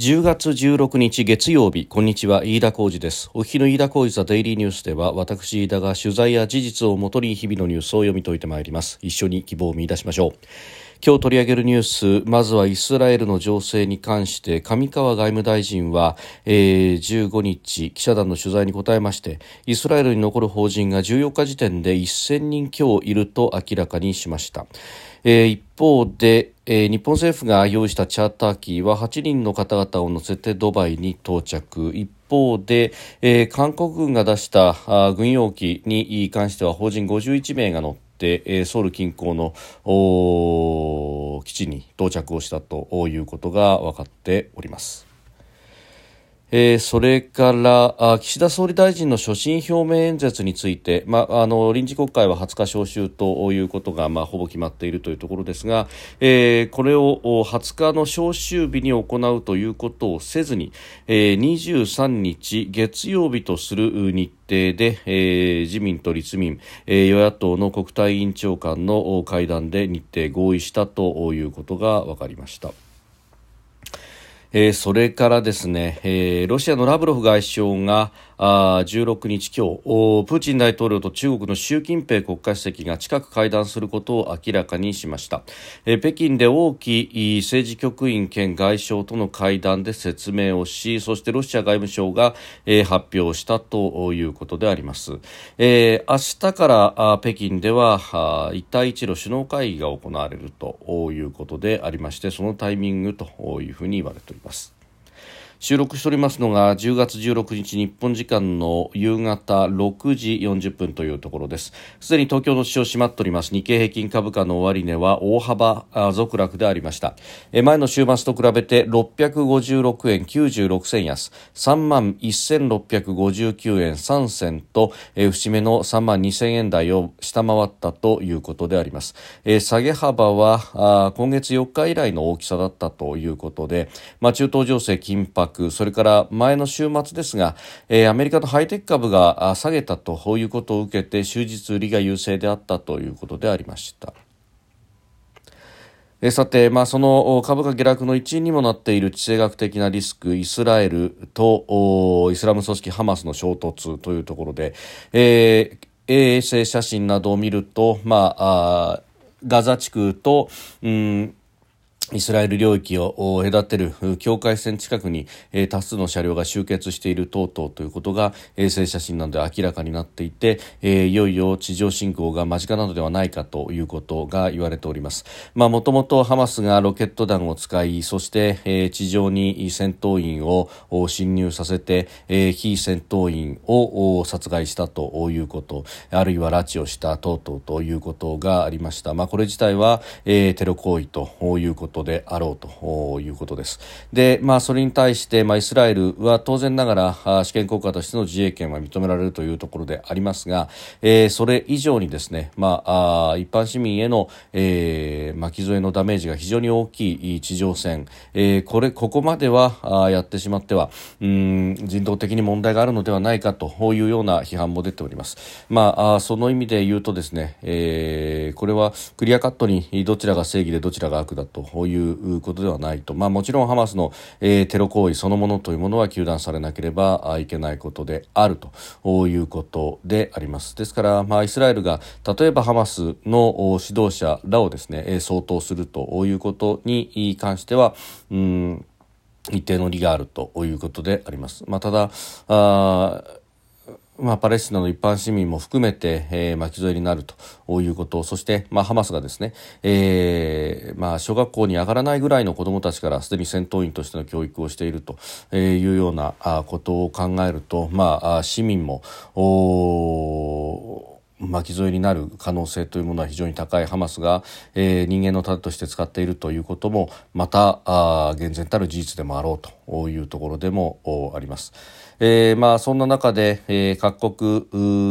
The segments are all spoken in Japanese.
10月16日月曜日こんにちは飯田浩二です。お日の飯田浩二ザデイリーニュースでは私飯田が取材や事実をもとに日々のニュースを読み解いてまいります。一緒に希望を見出しましょう。今日取り上げるニュースまずはイスラエルの情勢に関して上川外務大臣は、えー、15日記者団の取材に答えましてイスラエルに残る法人が14日時点で1000人強いると明らかにしました。えー、一方で、えー、日本政府が用意したチャーター機は8人の方々を乗せてドバイに到着。方で、えー、韓国軍が出した軍用機に関しては法人51名が乗ってソウル近郊の基地に到着をしたということが分かっております。えー、それから岸田総理大臣の所信表明演説について、まあ、あの臨時国会は20日召集ということが、まあ、ほぼ決まっているというところですが、えー、これを20日の召集日に行うということをせずに、えー、23日月曜日とする日程で、えー、自民と立民、えー、与野党の国対委員長間の会談で日程合意したということが分かりました。えー、それからですね、えー、ロシアのラブロフ外相があ16日今日プーチン大統領と中国の習近平国家主席が近く会談することを明らかにしました、えー、北京で王毅政治局員兼外相との会談で説明をしそしてロシア外務省が、えー、発表したということであります、えー、明日から北京では一帯一路首脳会議が行われるということでありましてそのタイミングというふうに言われております収録しておりますのが10月16日日本時間の夕方6時40分というところです。すでに東京の市場閉まっております。日経平均株価の終値は大幅続落でありました。前の週末と比べて656円96銭安。3万1659円3銭と節目の3万2000円台を下回ったということであります。下げ幅は今月4日以来の大きさだったということで、まあ、中東情勢緊迫それから前の週末ですが、えー、アメリカのハイテク株が下げたということを受けて終日売りが優勢であったということでありました。さて、まあ、その株価下落の一因にもなっている地政学的なリスク、イスラエルとイスラム組織ハマスの衝突というところで、えー、衛星写真などを見ると、まあ、あガザ地区と、うんイスラエル領域を隔てる境界線近くに、え多数の車両が集結している等々ということが衛星写真などで明らかになっていて、えいよいよ地上侵攻が間近なのではないかということが言われております。まあ、もともとハマスがロケット弾を使い、そして、え地上に戦闘員を侵入させて、え非戦闘員を殺害したということ、あるいは拉致をした等々ということがありました。まあ、これ自体は、えテロ行為ということことであろうということです。で、まあ、それに対して、まあ、イスラエルは当然ながら試験国家としての自衛権は認められるというところでありますが、えー、それ以上にですね、まあ、あ一般市民への、えー、巻き添えのダメージが非常に大きい地上戦、えー、これ、ここまではあやってしまっては、うん、人道的に問題があるのではないかというような批判も出ております。まあ、あその意味で言うとですね、えー、これはクリアカットにどちらが正義でどちらが悪だということではないと、まあ、もちろんハマスの、えー、テロ行為そのものというものは糾弾されなければいけないことであるということでありますですから、まあ、イスラエルが例えばハマスの指導者らをですね相当するということに関してはうん一定の利があるということであります。まあ、ただまあ、パレスチナの一般市民も含めて、えー、巻き添えになるということ。そして、まあ、ハマスがですね、えーまあ、小学校に上がらないぐらいの子どもたちからすでに戦闘員としての教育をしているというようなことを考えると、まあ、市民もお巻き添えになる可能性というものは非常に高いハマスが、えー、人間の盾として使っているということもまたあ厳然たる事実でもあろうというところでもあります。えー、まあそんな中で、えー、各国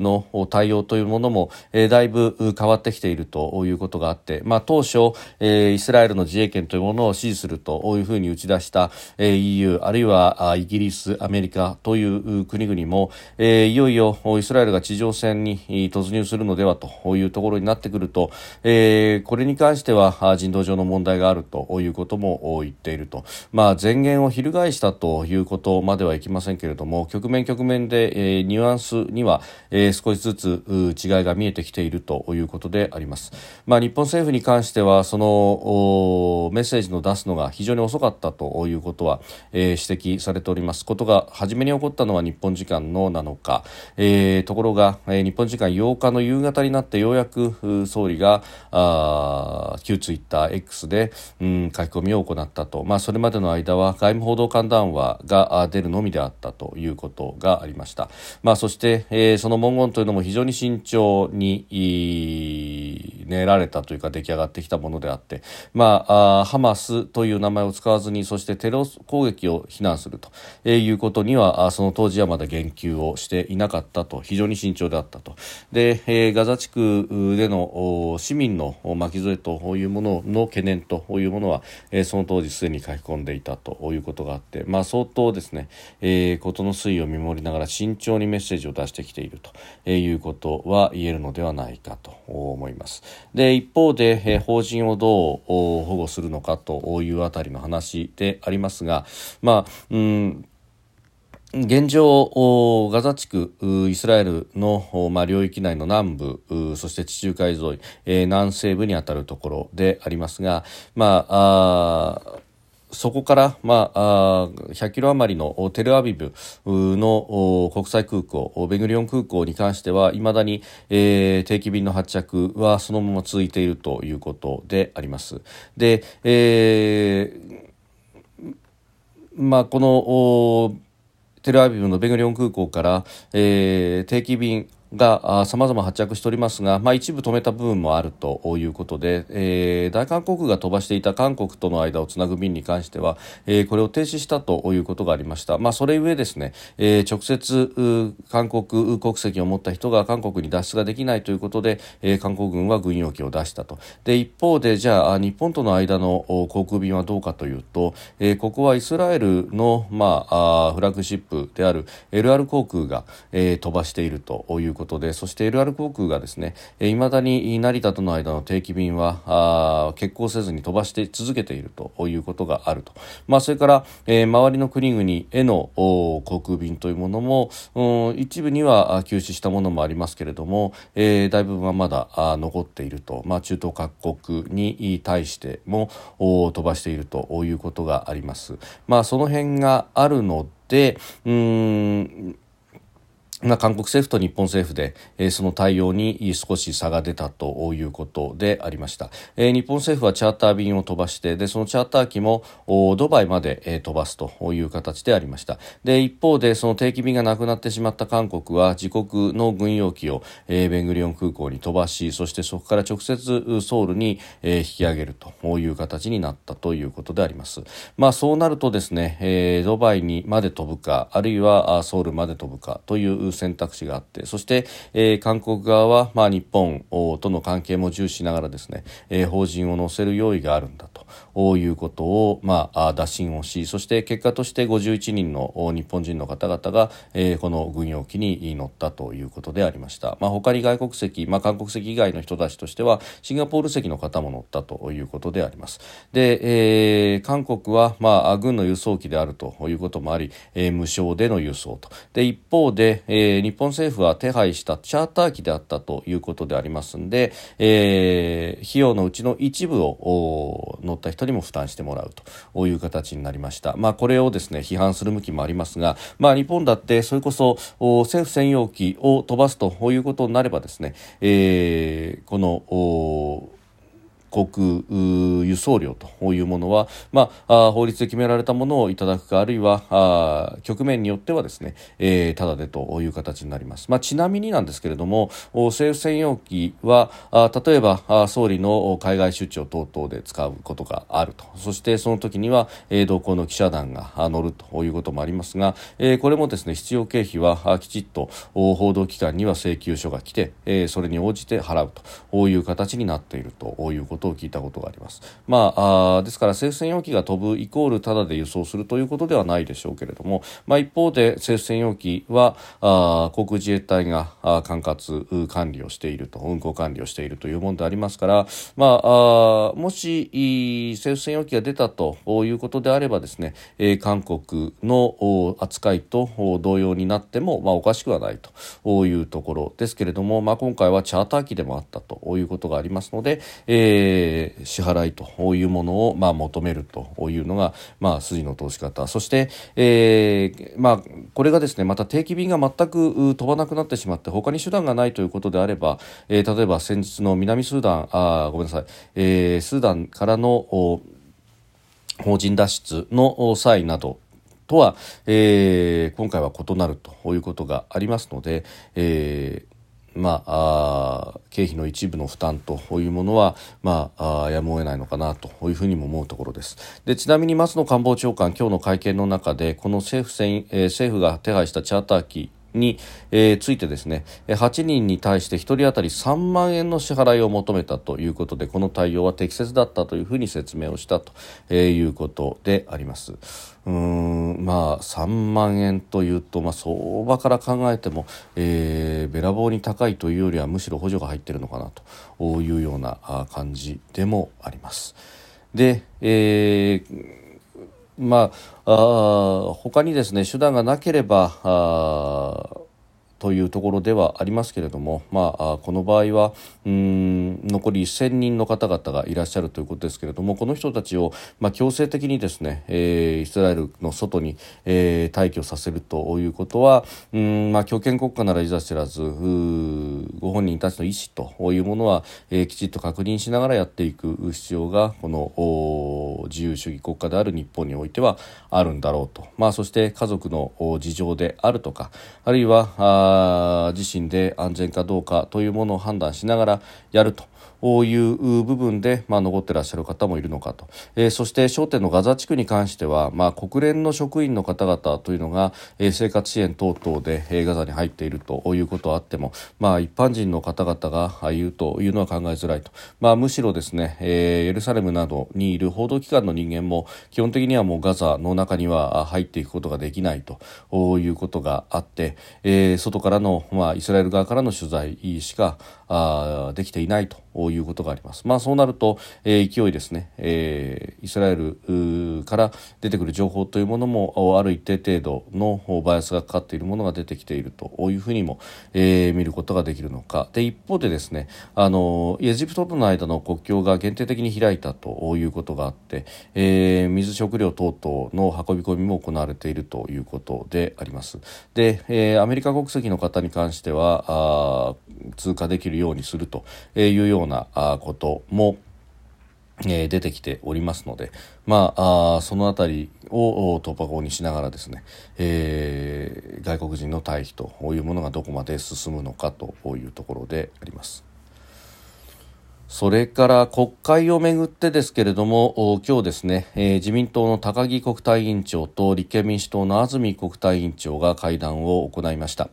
の対応というものも、えー、だいぶ変わってきているということがあって、まあ当初、えー、イスラエルの自衛権というものを支持するというふうに打ち出した、えー、EU あるいはイギリス、アメリカという国々も、えー、いよいよイスラエルが地上戦に突入するのではというところになってくると、えー、これに関しては人道上の問題があるということも言っていると、まあ、前言を翻したということまではいきませんけれども局面局面で、えー、ニュアンスには、えー、少しずつ違いが見えてきているということであります、まあ、日本政府に関してはそのメッセージの出すのが非常に遅かったということは、えー、指摘されております。ことが初めに起こったのは日本時間の7日、えー、ところが、えー、日本時間8日の夕方になってようやく総理があ旧ツイッター X で、うん、書き込みを行ったと、まあ、それまでの間は外務報道官談話が出るのみであったということがありました、まあ、そして、えー、その文言というのも非常に慎重に練られたというか出来上がってきたものであって、まあ、あハマスという名前を使わずにそしてテロ攻撃を非難すると、え、いうことにはその当時はまだ言及をしていなかったと非常に慎重であったとで、えー、ガザ地区での市民の巻き添えというものの懸念というものは、え、その当時すでに書き込んでいたということがあって、まあ、相当ですね、え、事の推移を見守りながら慎重にメッセージを出してきているということは言えるのではないかと思います。で一方で、え、法人をどう保護するのかというあたりの話でありますが、まあ、うん現状、ガザ地区、イスラエルの、まあ、領域内の南部、そして地中海沿い、えー、南西部にあたるところでありますが、まあ、あそこから、まあ、100キロ余りのテルアビブの国際空港、ベグリオン空港に関しては、いまだに、えー、定期便の発着はそのまま続いているということであります。で、えー、まあ、この、テルアビブのベグリオン空港から、えー、定期便がさまざま発着しておりますが、まあ、一部止めた部分もあるということで、えー、大韓国が飛ばしていた韓国との間をつなぐ便に関しては、えー、これを停止したということがありました、まあ、それゆえですね、えー、直接韓国国籍を持った人が韓国に脱出ができないということで、えー、韓国軍は軍用機を出したと。で一方でじゃあ日本との間の航空便はどうかというと、えー、ここはイスラエルの、まあ、あフラッグシップである LR 航空が、えー、飛ばしているということでそして LR 航空がですねいまだに成田との間の定期便は欠航せずに飛ばして続けているということがあると、まあ、それから、えー、周りの国々への航空便というものも、一部には休止したものもありますけれども、えー、大部分はまだ残っていると、まあ、中東各国に対しても飛ばしているということがあります。まあ、その辺があるのでうんまあ、韓国政府と日本政府で、えー、その対応に少し差が出たということでありました、えー、日本政府はチャーター便を飛ばしてでそのチャーター機もドバイまで、えー、飛ばすという形でありました。で一方でその定期便がなくなってしまった韓国は自国の軍用機を、えー、ベングリオン空港に飛ばしそしてそこから直接ソウルに、えー、引き上げるという形になったということであります。まあそうなるとですね、えー、ドバイにまで飛ぶかあるいはソウルまで飛ぶかという選択肢があってそして、えー、韓国側は、まあ、日本との関係も重視しながらですね、えー、法人を乗せる用意があるんだということを、まあ、打診をしそして結果として51人の日本人の方々が、えー、この軍用機に乗ったということでありました、まあ、他に外国籍、まあ、韓国籍以外の人たちとしてはシンガポール籍の方も乗ったということであります。で、えー、韓国は、まあ、軍の輸送機であるということもあり、えー、無償での輸送と。で一方で、えー、日本政府は手配したチャーター機であったということでありますんで、えー、費用のうちの一部を乗った人にも負担してもらうという形になりました。まあ、これをですね批判する向きもありますが、まあ、日本だってそれこそ政府専用機を飛ばすということになればですね、えー、この国輸送料というものは、まあ、法律で決められたものをいただくかあるいは局面によってはですね、えー、ただでという形になります、まあ、ちなみになんですけれども政府専用機は例えば総理の海外出張等々で使うことがあると。そしてその時には、えー、同行の記者団が乗るということもありますが、えー、これもですね必要経費はきちっと報道機関には請求書が来て、えー、それに応じて払うという形になっているということを聞いたことがあります。まあ、あですから政府専用機が飛ぶイコールただで輸送するということではないでしょうけれども、まあ、一方で政府専用機はあ航空自衛隊があ管轄管理をしていると運航管理をしているというものでありますから、まあ、あもし政府専用機が出たということであればですね、えー、韓国の扱いと同様になっても、まあ、おかしくはないというところですけれども、まあ、今回はチャーター機でもあったということがありますので、えー、支払いというものを、まあ、求めるというのが、まあ、筋の通し方。そして、えーまあ、これがですねまた定期便が全く飛ばなくなってしまって他に手段がないということであれば、えー、例えば先日の南スーダンあごめんなさい、えー、スーダンからの法人脱出の際などとは、えー、今回は異なるということがありますので、えーまあ、経費の一部の負担というものは、まあ、あやむを得ないのかなというふうにも思うところです。でちなみに松野官房長官今日の会見の中でこの政府,、えー、政府が手配したチャーター機に、えー、ついてですね8人に対して1人当たり3万円の支払いを求めたということでこの対応は適切だったというふうに説明をしたと、えー、いうことでありますうんまあ3万円というと、まあ、相場から考えても、えー、べらぼうに高いというよりはむしろ補助が入っているのかなというような感じでもあります。で、えーまあ、あ他にですね手段がなければあというところではありますけれども、まあ、この場合はうん残り1000人の方々がいらっしゃるということですけれどもこの人たちを、まあ、強制的にですね、えー、イスラエルの外に、えー、退去させるということはうん、まあ、強権国家ならいざ知らずご本人たちの意思というものは、えー、きちっと確認しながらやっていく必要がこの自由主義国家である日本においてはあるんだろうと、まあ、そして家族の事情であるとかあるいはあ自身で安全かどうかというものを判断しながらやると。いう部分で、まあ、残ってらっしゃる方もいるのかと、えー、そして焦点のガザ地区に関しては、まあ、国連の職員の方々というのが、えー、生活支援等々で、えー、ガザに入っているということはあっても、まあ、一般人の方々が言うというのは考えづらいと、まあ、むしろですね、えー、エルサレムなどにいる報道機関の人間も基本的にはもうガザの中には入っていくことができないということがあって、えー、外からの、まあ、イスラエル側からの取材しかあできていないと。いうことがあります。まあそうなると、え、勢いですね、え、イスラエルから出てくる情報というものもある一定程度のバイアスがかかっているものが出てきているというふうにも、え、見ることができるのか。で、一方でですね、あの、エジプトとの間の国境が限定的に開いたということがあって、え、水食料等々の運び込みも行われているということであります。で、え、アメリカ国籍の方に関しては、あ通過できるようにするというようようなこともえ、出てきておりますので、まあ、あそのあたりを突破口にしながらですね、えー、外国人の退避というものがどこまで進むのかというところであります。それから国会をめぐってですけれども、今日ですね、えー、自民党の高木国対委員長と立憲民主党の安住国対委員長が会談を行いました。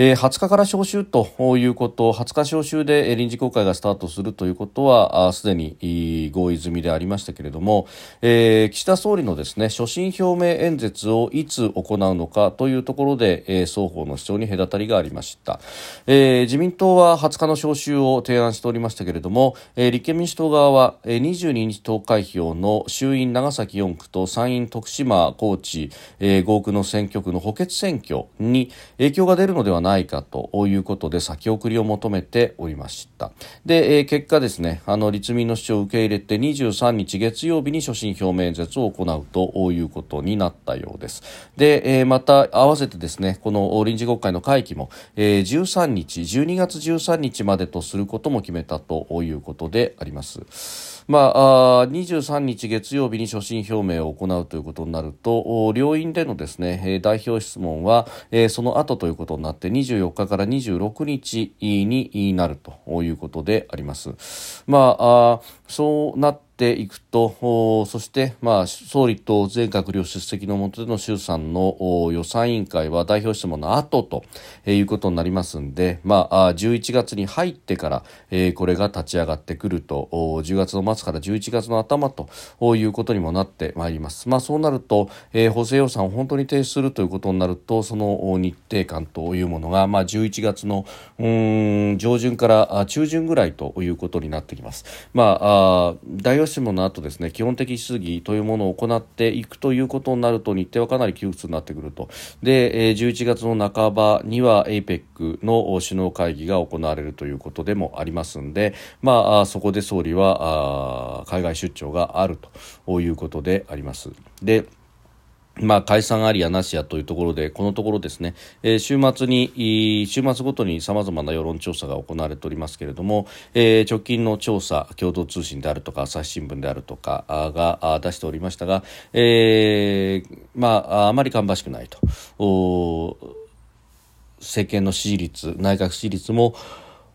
えー、20日から召集ということ、20日召集で臨時国会がスタートするということは、すでに合意済みでありましたけれども、えー、岸田総理のですね、所信表明演説をいつ行うのかというところで、えー、双方の主張に隔たりがありました。えー、自民党は20日の召集を提案しておりましたけれども、えー、立憲民主党側は、えー、22日投開票の衆院長崎4区と参院徳島高知、えー、5区の選挙区の補欠選挙に影響が出るのではないないかということで先送りを求めておりました。で、えー、結果ですねあの立民の主張を受け入れて23日月曜日に所信表明演説を行うということになったようです。で、えー、また合わせてですねこの臨時国会の会期も、えー、13日12月13日までとすることも決めたということであります。まあ、あ23日月曜日に所信表明を行うということになると両院でのですね代表質問は、えー、その後ということになって24日から26日になるということであります。まあ、そうなっていくと、そして、まあ、総理と全閣僚出席の下での衆参の予算委員会は代表質問の後ということになりますんで、まあ、11月に入ってから、えー、これが立ち上がってくると、10月の末から11月の頭ということにもなってまいります。まあ、そうなると、えー、補正予算を本当に提出するということになると、その日程感というものが、まあ、11月の上旬から中旬ぐらいということになってきます。まあ、あ代表質問の後ですね、基本的質疑というものを行っていくということになると日程はかなり窮屈になってくるとで、11月の半ばには APEC の首脳会議が行われるということでもありますので、まあ、そこで総理は海外出張があるということであります。でまあ、解散ありやなしやというところで、このところですね、えー、週末に、週末ごとに様々な世論調査が行われておりますけれども、えー、直近の調査、共同通信であるとか、朝日新聞であるとかが出しておりましたが、えー、まあ、あまり芳しくないと。政権の支持率、内閣支持率も、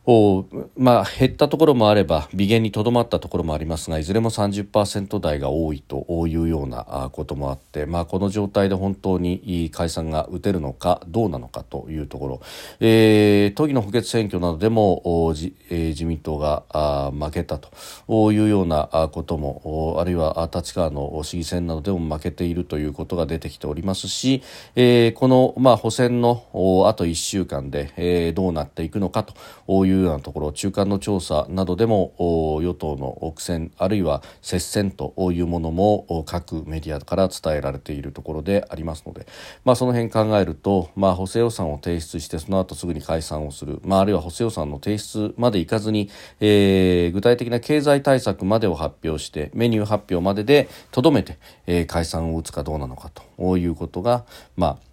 を、まあ、減ったところもあれば微減にとどまったところもありますがいずれも30%台が多いというようなこともあって、まあ、この状態で本当に解散が打てるのかどうなのかというところ、えー、都議の補欠選挙などでもじ、えー、自民党があ負けたというようなこともあるいは立川の市議選などでも負けているということが出てきておりますし、えー、この、まあ、補選のあと1週間で、えー、どうなっていくのかといういうようなところ中間の調査などでも与党の苦戦あるいは接戦というものも各メディアから伝えられているところでありますので、まあ、その辺考えると、まあ、補正予算を提出してその後すぐに解散をする、まあ、あるいは補正予算の提出までいかずに、えー、具体的な経済対策までを発表してメニュー発表まででとどめて、えー、解散を打つかどうなのかということが、まあ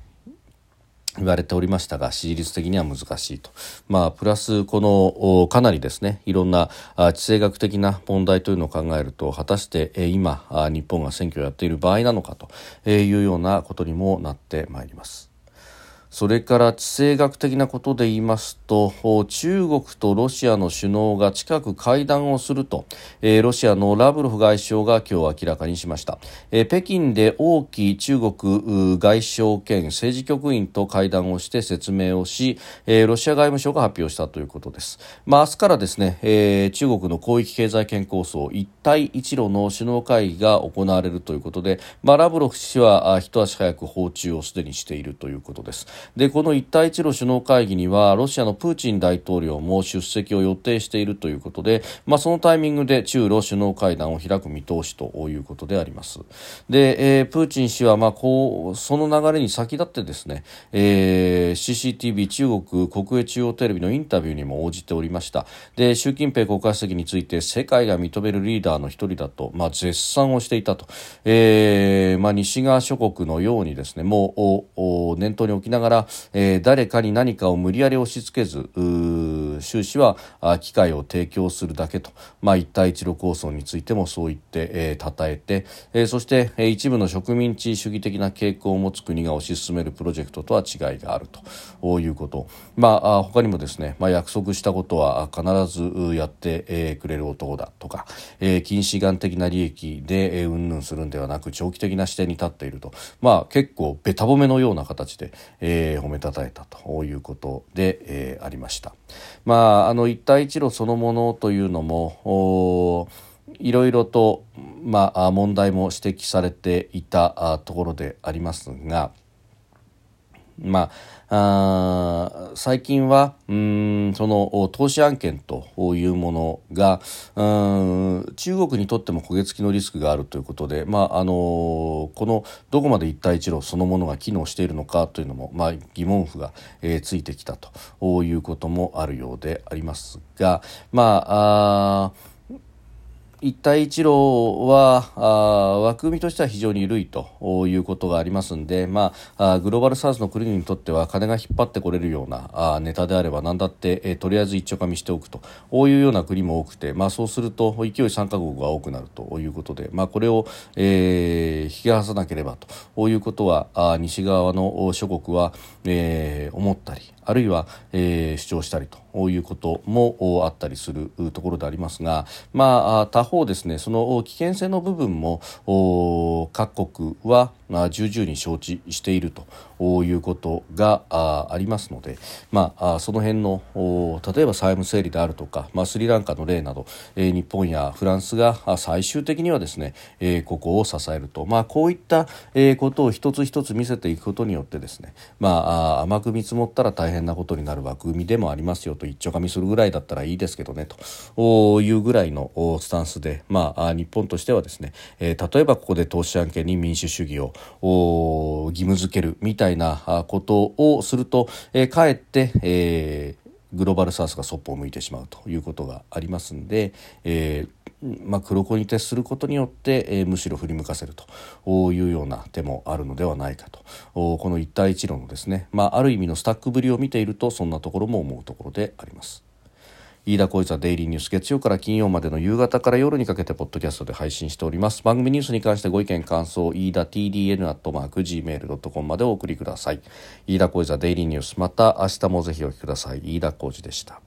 言われておりましたが支持率的には難しいと、まあ、プラスこのかなりですねいろんな地政学的な問題というのを考えると果たして今日本が選挙をやっている場合なのかというようなことにもなってまいります。それから地政学的なことで言いますと中国とロシアの首脳が近く会談をすると、えー、ロシアのラブロフ外相が今日明らかにしました、えー、北京で王毅中国外相兼政治局員と会談をして説明をし、えー、ロシア外務省が発表したということです、まあ、明日からですね、えー、中国の広域経済圏構想一帯一路の首脳会議が行われるということで、まあ、ラブロフ氏は一足早く訪中をすでにしているということです。でこの一帯一路首脳会議にはロシアのプーチン大統領も出席を予定しているということで、まあ、そのタイミングで中ロ首脳会談を開く見通しということであります。で、えー、プーチン氏はまあこうその流れに先立ってですね、えー、CCTV 中国国営中央テレビのインタビューにも応じておりました。で習近平国家主席について世界が認めるリーダーの一人だと、まあ、絶賛をしていたと、えーまあ、西側諸国のようにですねもう念頭に置きながら、えー、誰かに何かを無理やり押し付けず習氏は機会を提供するだけと、まあ、一帯一路構想についてもそう言って、えー、称えて、えー、そして、えー、一部の植民地主義的な傾向を持つ国が推し進めるプロジェクトとは違いがあると。いうこと、まあ、他にもですね、まあ、約束したことは必ずやって、えー、くれる男だとか、えー、近視眼的な利益で、えー、うんぬんするんではなく長期的な視点に立っていると、まあ、結構べた褒めのような形で、えー、褒めたたえたということで、えー、ありました。まあ、あの一帯一路そのものというのもいろいろと、まあ、問題も指摘されていたところでありますがまあ、あ最近はうんその投資案件というものがうん中国にとっても焦げ付きのリスクがあるということで、まああのこのどこまで一帯一路そのものが機能しているのかというのも、まあ、疑問符が、えー、ついてきたということもあるようでありますが、まああ一帯一路はあ枠組みとしては非常に緩いということがありますので、まあ、グローバルサウスの国にとっては金が引っ張ってこれるようなあネタであれば何だって、えー、とりあえず一丁かみしておくとこういうような国も多くて、まあ、そうすると勢い参加国が多くなるということで、まあ、これを、えー、引き離さなければということはあ西側の諸国は、えー、思ったりあるいは、えー、主張したりということもあったりするところでありますが、まあ、他方ですねその危険性の部分も各国は、重々に承知しているということがありますので、まあ、その辺の例えば債務整理であるとか、まあ、スリランカの例など、えー、日本やフランスが最終的にはですね、えー、ここを支えると、まあ、こういった、え、ことを一つ一つ見せていくことによってですね、まあ、甘く見積もったら大変なことになる枠組みでもありますよと一丁かみするぐらいだったらいいですけどねというぐらいのスタンスで、まあ、日本としてはですね、えー、例えばここで投資案件に民主主義を義務付けるみたいなことをすると、えー、かえって、えー、グローバルサウスがそっぽを向いてしまうということがありますんで、えーまあ、黒子に徹することによって、えー、むしろ振り向かせるというような手もあるのではないかとこの一帯一路のですね、まあ、ある意味のスタックぶりを見ているとそんなところも思うところであります。飯田浩一はデイリーニュース月曜から金曜までの夕方から夜にかけてポッドキャストで配信しております。番組ニュースに関してご意見感想飯田 TDN アットマーク Gmail.com までお送りください。飯田浩一はデイリーニュース。また明日もぜひお聞きください。飯田浩二でした。